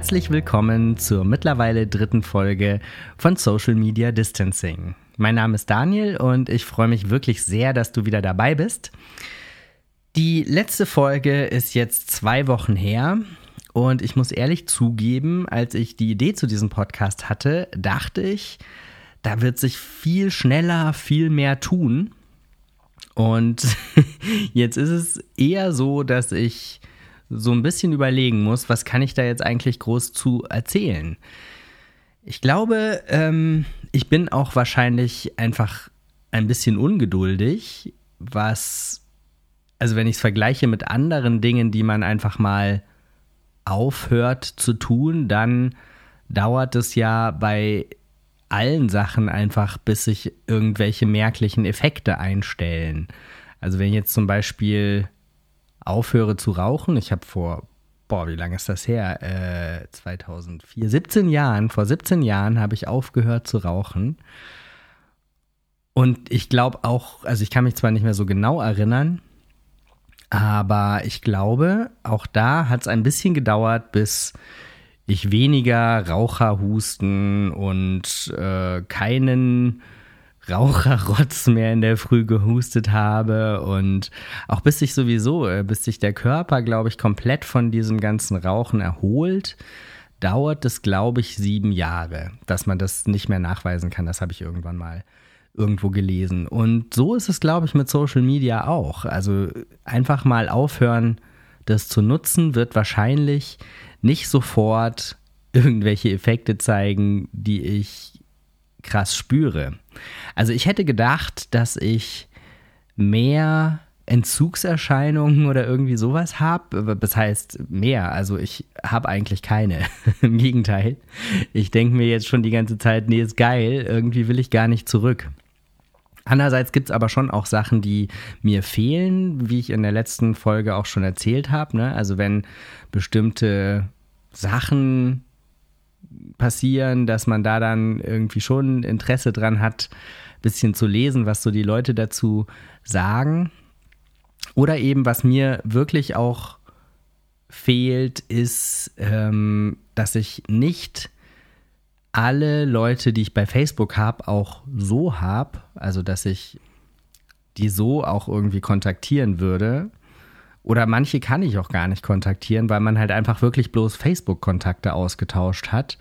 Herzlich willkommen zur mittlerweile dritten Folge von Social Media Distancing. Mein Name ist Daniel und ich freue mich wirklich sehr, dass du wieder dabei bist. Die letzte Folge ist jetzt zwei Wochen her und ich muss ehrlich zugeben, als ich die Idee zu diesem Podcast hatte, dachte ich, da wird sich viel schneller, viel mehr tun. Und jetzt ist es eher so, dass ich so ein bisschen überlegen muss, was kann ich da jetzt eigentlich groß zu erzählen. Ich glaube, ähm, ich bin auch wahrscheinlich einfach ein bisschen ungeduldig, was, also wenn ich es vergleiche mit anderen Dingen, die man einfach mal aufhört zu tun, dann dauert es ja bei allen Sachen einfach, bis sich irgendwelche merklichen Effekte einstellen. Also wenn ich jetzt zum Beispiel aufhöre zu rauchen, ich habe vor, boah, wie lange ist das her? Äh, 2004, 17 Jahren, vor 17 Jahren habe ich aufgehört zu rauchen. Und ich glaube auch, also ich kann mich zwar nicht mehr so genau erinnern, aber ich glaube, auch da hat es ein bisschen gedauert, bis ich weniger Raucherhusten und äh, keinen Raucherrotz mehr in der Früh gehustet habe und auch bis sich sowieso, äh, bis sich der Körper, glaube ich, komplett von diesem ganzen Rauchen erholt, dauert es, glaube ich, sieben Jahre, dass man das nicht mehr nachweisen kann. Das habe ich irgendwann mal irgendwo gelesen. Und so ist es, glaube ich, mit Social Media auch. Also einfach mal aufhören, das zu nutzen, wird wahrscheinlich nicht sofort irgendwelche Effekte zeigen, die ich krass spüre. Also ich hätte gedacht, dass ich mehr Entzugserscheinungen oder irgendwie sowas habe. Das heißt mehr. Also ich habe eigentlich keine. Im Gegenteil. Ich denke mir jetzt schon die ganze Zeit, nee, ist geil. Irgendwie will ich gar nicht zurück. Andererseits gibt es aber schon auch Sachen, die mir fehlen, wie ich in der letzten Folge auch schon erzählt habe. Ne? Also wenn bestimmte Sachen passieren, dass man da dann irgendwie schon Interesse dran hat, ein bisschen zu lesen, was so die Leute dazu sagen. Oder eben, was mir wirklich auch fehlt, ist, ähm, dass ich nicht alle Leute, die ich bei Facebook habe, auch so habe, also dass ich die so auch irgendwie kontaktieren würde. Oder manche kann ich auch gar nicht kontaktieren, weil man halt einfach wirklich bloß Facebook-Kontakte ausgetauscht hat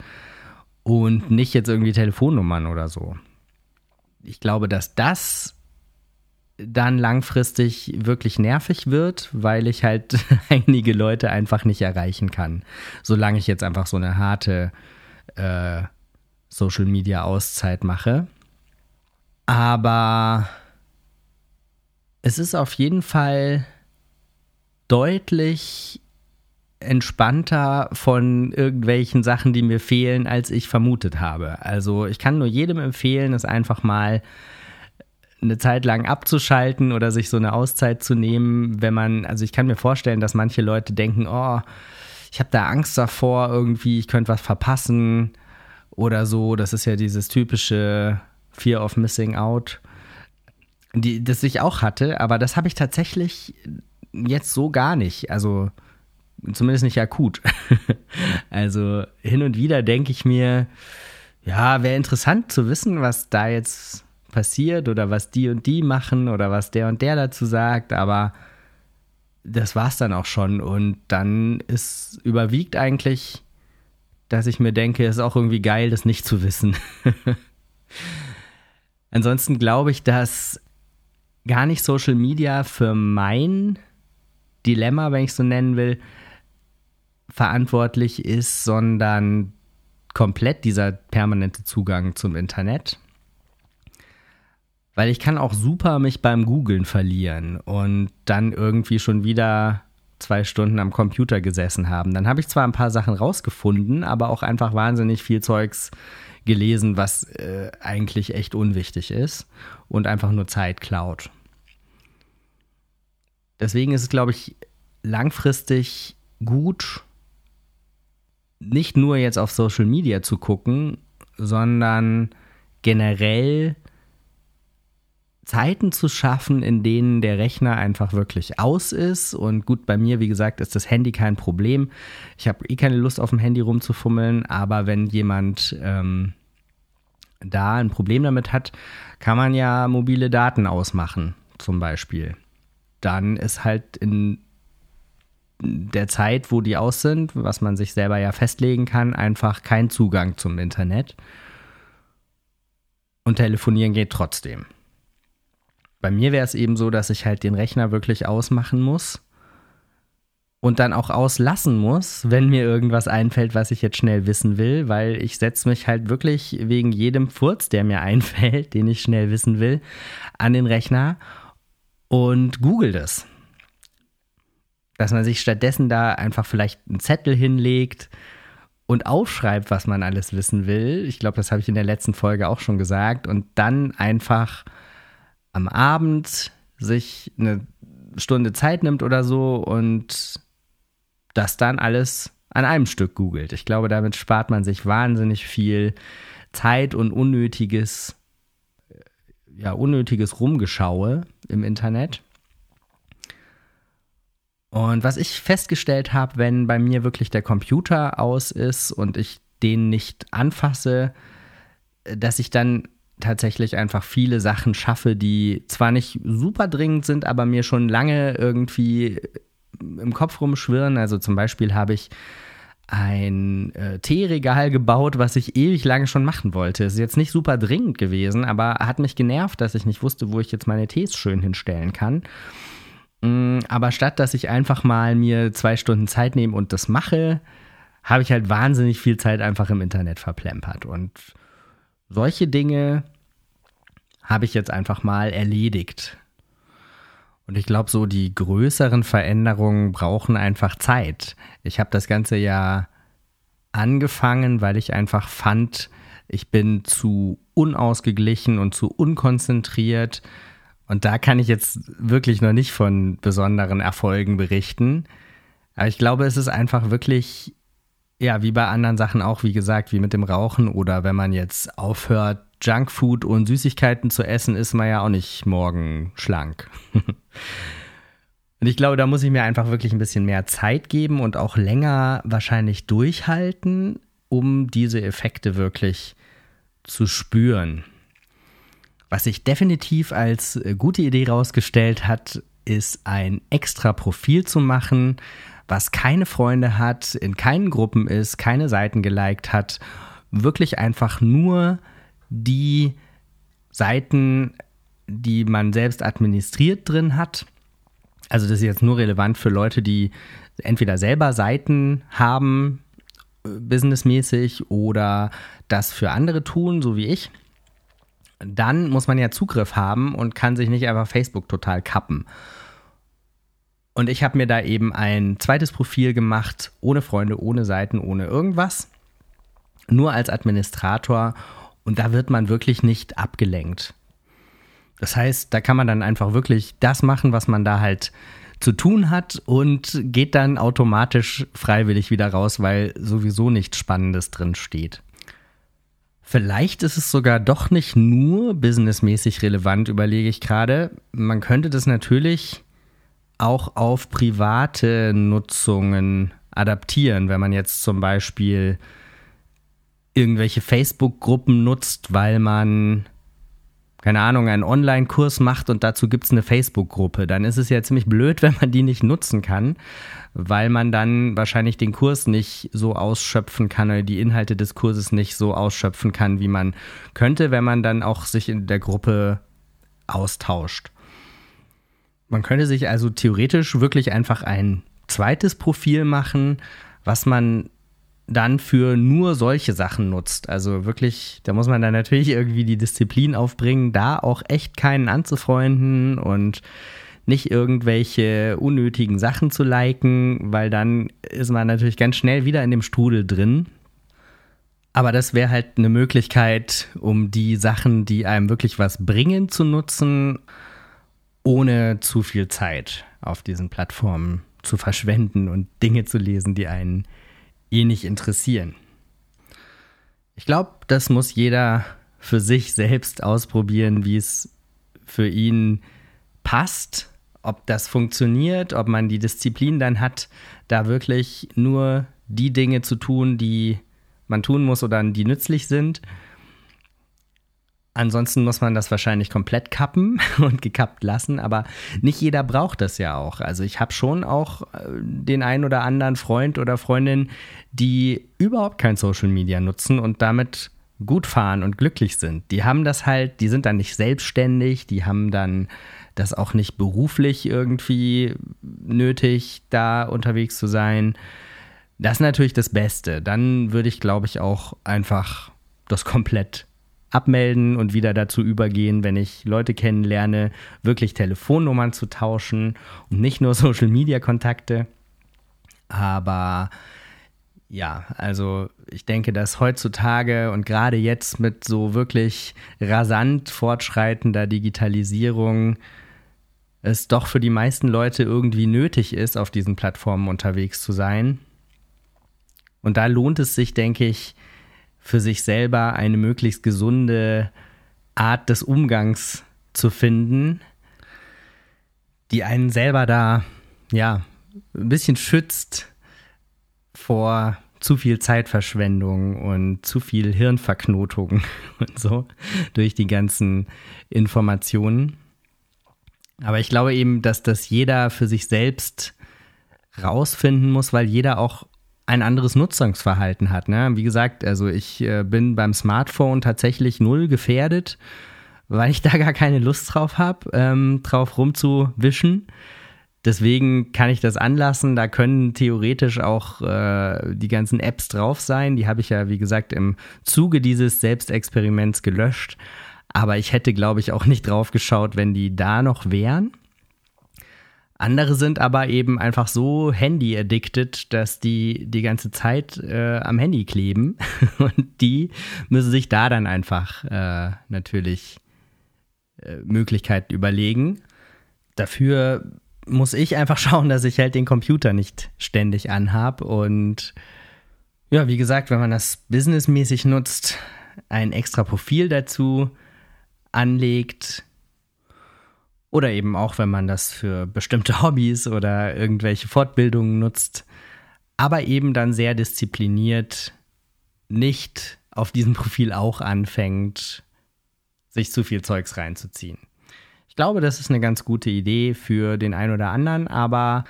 und nicht jetzt irgendwie Telefonnummern oder so. Ich glaube, dass das dann langfristig wirklich nervig wird, weil ich halt einige Leute einfach nicht erreichen kann, solange ich jetzt einfach so eine harte äh, Social Media Auszeit mache. Aber es ist auf jeden Fall deutlich entspannter von irgendwelchen Sachen, die mir fehlen, als ich vermutet habe. Also ich kann nur jedem empfehlen, es einfach mal eine Zeit lang abzuschalten oder sich so eine Auszeit zu nehmen, wenn man, also ich kann mir vorstellen, dass manche Leute denken, oh, ich habe da Angst davor, irgendwie, ich könnte was verpassen oder so. Das ist ja dieses typische Fear of Missing Out, die, das ich auch hatte, aber das habe ich tatsächlich jetzt so gar nicht. Also zumindest nicht akut. also hin und wieder denke ich mir, ja, wäre interessant zu wissen, was da jetzt passiert oder was die und die machen oder was der und der dazu sagt, aber das war es dann auch schon und dann ist überwiegt eigentlich dass ich mir denke, ist auch irgendwie geil, das nicht zu wissen. Ansonsten glaube ich, dass gar nicht Social Media für mein Dilemma, wenn ich so nennen will, verantwortlich ist, sondern komplett dieser permanente Zugang zum Internet. Weil ich kann auch super mich beim Googlen verlieren und dann irgendwie schon wieder zwei Stunden am Computer gesessen haben. Dann habe ich zwar ein paar Sachen rausgefunden, aber auch einfach wahnsinnig viel Zeugs gelesen, was äh, eigentlich echt unwichtig ist und einfach nur Zeit klaut. Deswegen ist es, glaube ich, langfristig gut, nicht nur jetzt auf Social Media zu gucken, sondern generell Zeiten zu schaffen, in denen der Rechner einfach wirklich aus ist. Und gut, bei mir, wie gesagt, ist das Handy kein Problem. Ich habe eh keine Lust, auf dem Handy rumzufummeln, aber wenn jemand ähm, da ein Problem damit hat, kann man ja mobile Daten ausmachen, zum Beispiel. Dann ist halt in der Zeit, wo die aus sind, was man sich selber ja festlegen kann, einfach kein Zugang zum Internet. Und telefonieren geht trotzdem. Bei mir wäre es eben so, dass ich halt den Rechner wirklich ausmachen muss und dann auch auslassen muss, wenn mir irgendwas einfällt, was ich jetzt schnell wissen will, weil ich setze mich halt wirklich wegen jedem Furz, der mir einfällt, den ich schnell wissen will, an den Rechner und google das. Dass man sich stattdessen da einfach vielleicht einen Zettel hinlegt und aufschreibt, was man alles wissen will. Ich glaube, das habe ich in der letzten Folge auch schon gesagt. Und dann einfach am Abend sich eine Stunde Zeit nimmt oder so und das dann alles an einem Stück googelt. Ich glaube, damit spart man sich wahnsinnig viel Zeit und unnötiges, ja, unnötiges Rumgeschaue im Internet. Und was ich festgestellt habe, wenn bei mir wirklich der Computer aus ist und ich den nicht anfasse, dass ich dann tatsächlich einfach viele Sachen schaffe, die zwar nicht super dringend sind, aber mir schon lange irgendwie im Kopf rumschwirren. Also zum Beispiel habe ich ein äh, Teeregal gebaut, was ich ewig lange schon machen wollte. Ist jetzt nicht super dringend gewesen, aber hat mich genervt, dass ich nicht wusste, wo ich jetzt meine Tees schön hinstellen kann. Mm, aber statt dass ich einfach mal mir zwei Stunden Zeit nehme und das mache, habe ich halt wahnsinnig viel Zeit einfach im Internet verplempert. Und solche Dinge habe ich jetzt einfach mal erledigt. Und ich glaube, so die größeren Veränderungen brauchen einfach Zeit. Ich habe das Ganze ja angefangen, weil ich einfach fand, ich bin zu unausgeglichen und zu unkonzentriert. Und da kann ich jetzt wirklich noch nicht von besonderen Erfolgen berichten. Aber ich glaube, es ist einfach wirklich ja, wie bei anderen Sachen auch, wie gesagt, wie mit dem Rauchen oder wenn man jetzt aufhört, Junkfood und Süßigkeiten zu essen, ist man ja auch nicht morgen schlank. und ich glaube, da muss ich mir einfach wirklich ein bisschen mehr Zeit geben und auch länger wahrscheinlich durchhalten, um diese Effekte wirklich zu spüren. Was sich definitiv als gute Idee rausgestellt hat, ist ein extra Profil zu machen, was keine Freunde hat, in keinen Gruppen ist, keine Seiten geliked hat, wirklich einfach nur die Seiten, die man selbst administriert drin hat. Also das ist jetzt nur relevant für Leute, die entweder selber Seiten haben, äh, businessmäßig, oder das für andere tun, so wie ich. Dann muss man ja Zugriff haben und kann sich nicht einfach Facebook total kappen. Und ich habe mir da eben ein zweites Profil gemacht, ohne Freunde, ohne Seiten, ohne irgendwas. Nur als Administrator. Und da wird man wirklich nicht abgelenkt. Das heißt, da kann man dann einfach wirklich das machen, was man da halt zu tun hat und geht dann automatisch freiwillig wieder raus, weil sowieso nichts Spannendes drin steht. Vielleicht ist es sogar doch nicht nur businessmäßig relevant, überlege ich gerade. Man könnte das natürlich auch auf private Nutzungen adaptieren, wenn man jetzt zum Beispiel irgendwelche Facebook-Gruppen nutzt, weil man, keine Ahnung, einen Online-Kurs macht und dazu gibt es eine Facebook-Gruppe. Dann ist es ja ziemlich blöd, wenn man die nicht nutzen kann, weil man dann wahrscheinlich den Kurs nicht so ausschöpfen kann oder die Inhalte des Kurses nicht so ausschöpfen kann, wie man könnte, wenn man dann auch sich in der Gruppe austauscht. Man könnte sich also theoretisch wirklich einfach ein zweites Profil machen, was man dann für nur solche Sachen nutzt. Also wirklich, da muss man dann natürlich irgendwie die Disziplin aufbringen, da auch echt keinen anzufreunden und nicht irgendwelche unnötigen Sachen zu liken, weil dann ist man natürlich ganz schnell wieder in dem Strudel drin. Aber das wäre halt eine Möglichkeit, um die Sachen, die einem wirklich was bringen, zu nutzen ohne zu viel Zeit auf diesen Plattformen zu verschwenden und Dinge zu lesen, die einen eh nicht interessieren. Ich glaube, das muss jeder für sich selbst ausprobieren, wie es für ihn passt, ob das funktioniert, ob man die Disziplin dann hat, da wirklich nur die Dinge zu tun, die man tun muss oder die nützlich sind. Ansonsten muss man das wahrscheinlich komplett kappen und gekappt lassen, aber nicht jeder braucht das ja auch. Also ich habe schon auch äh, den einen oder anderen Freund oder Freundin, die überhaupt kein Social Media nutzen und damit gut fahren und glücklich sind. Die haben das halt, die sind dann nicht selbstständig, die haben dann das auch nicht beruflich irgendwie nötig, da unterwegs zu sein. Das ist natürlich das Beste. Dann würde ich, glaube ich, auch einfach das komplett abmelden und wieder dazu übergehen, wenn ich Leute kennenlerne, wirklich Telefonnummern zu tauschen und nicht nur Social-Media-Kontakte. Aber ja, also ich denke, dass heutzutage und gerade jetzt mit so wirklich rasant fortschreitender Digitalisierung es doch für die meisten Leute irgendwie nötig ist, auf diesen Plattformen unterwegs zu sein. Und da lohnt es sich, denke ich, für sich selber eine möglichst gesunde Art des Umgangs zu finden, die einen selber da, ja, ein bisschen schützt vor zu viel Zeitverschwendung und zu viel Hirnverknotung und so durch die ganzen Informationen. Aber ich glaube eben, dass das jeder für sich selbst rausfinden muss, weil jeder auch ein anderes Nutzungsverhalten hat. Ne? Wie gesagt, also ich äh, bin beim Smartphone tatsächlich null gefährdet, weil ich da gar keine Lust drauf habe, ähm, drauf rumzuwischen. Deswegen kann ich das anlassen. Da können theoretisch auch äh, die ganzen Apps drauf sein. Die habe ich ja, wie gesagt, im Zuge dieses Selbstexperiments gelöscht. Aber ich hätte, glaube ich, auch nicht drauf geschaut, wenn die da noch wären. Andere sind aber eben einfach so handy-addicted, dass die die ganze Zeit äh, am Handy kleben. Und die müssen sich da dann einfach äh, natürlich äh, Möglichkeiten überlegen. Dafür muss ich einfach schauen, dass ich halt den Computer nicht ständig anhab. Und ja, wie gesagt, wenn man das businessmäßig nutzt, ein extra Profil dazu anlegt, oder eben auch, wenn man das für bestimmte Hobbys oder irgendwelche Fortbildungen nutzt. Aber eben dann sehr diszipliniert nicht auf diesem Profil auch anfängt, sich zu viel Zeugs reinzuziehen. Ich glaube, das ist eine ganz gute Idee für den einen oder anderen, aber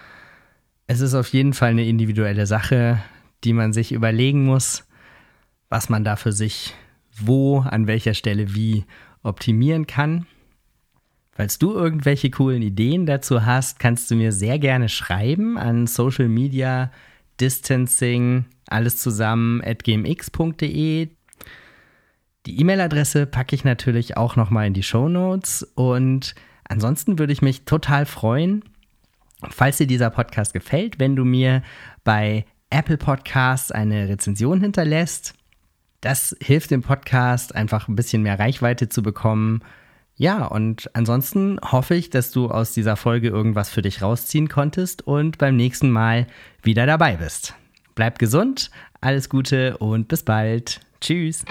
es ist auf jeden Fall eine individuelle Sache, die man sich überlegen muss, was man da für sich wo, an welcher Stelle wie optimieren kann. Falls du irgendwelche coolen Ideen dazu hast, kannst du mir sehr gerne schreiben an Social Media Distancing, alles zusammen at gmx.de. Die E-Mail-Adresse packe ich natürlich auch nochmal in die Show Notes und ansonsten würde ich mich total freuen, falls dir dieser Podcast gefällt, wenn du mir bei Apple Podcasts eine Rezension hinterlässt. Das hilft dem Podcast einfach ein bisschen mehr Reichweite zu bekommen ja, und ansonsten hoffe ich, dass du aus dieser Folge irgendwas für dich rausziehen konntest und beim nächsten Mal wieder dabei bist. Bleib gesund, alles Gute und bis bald. Tschüss.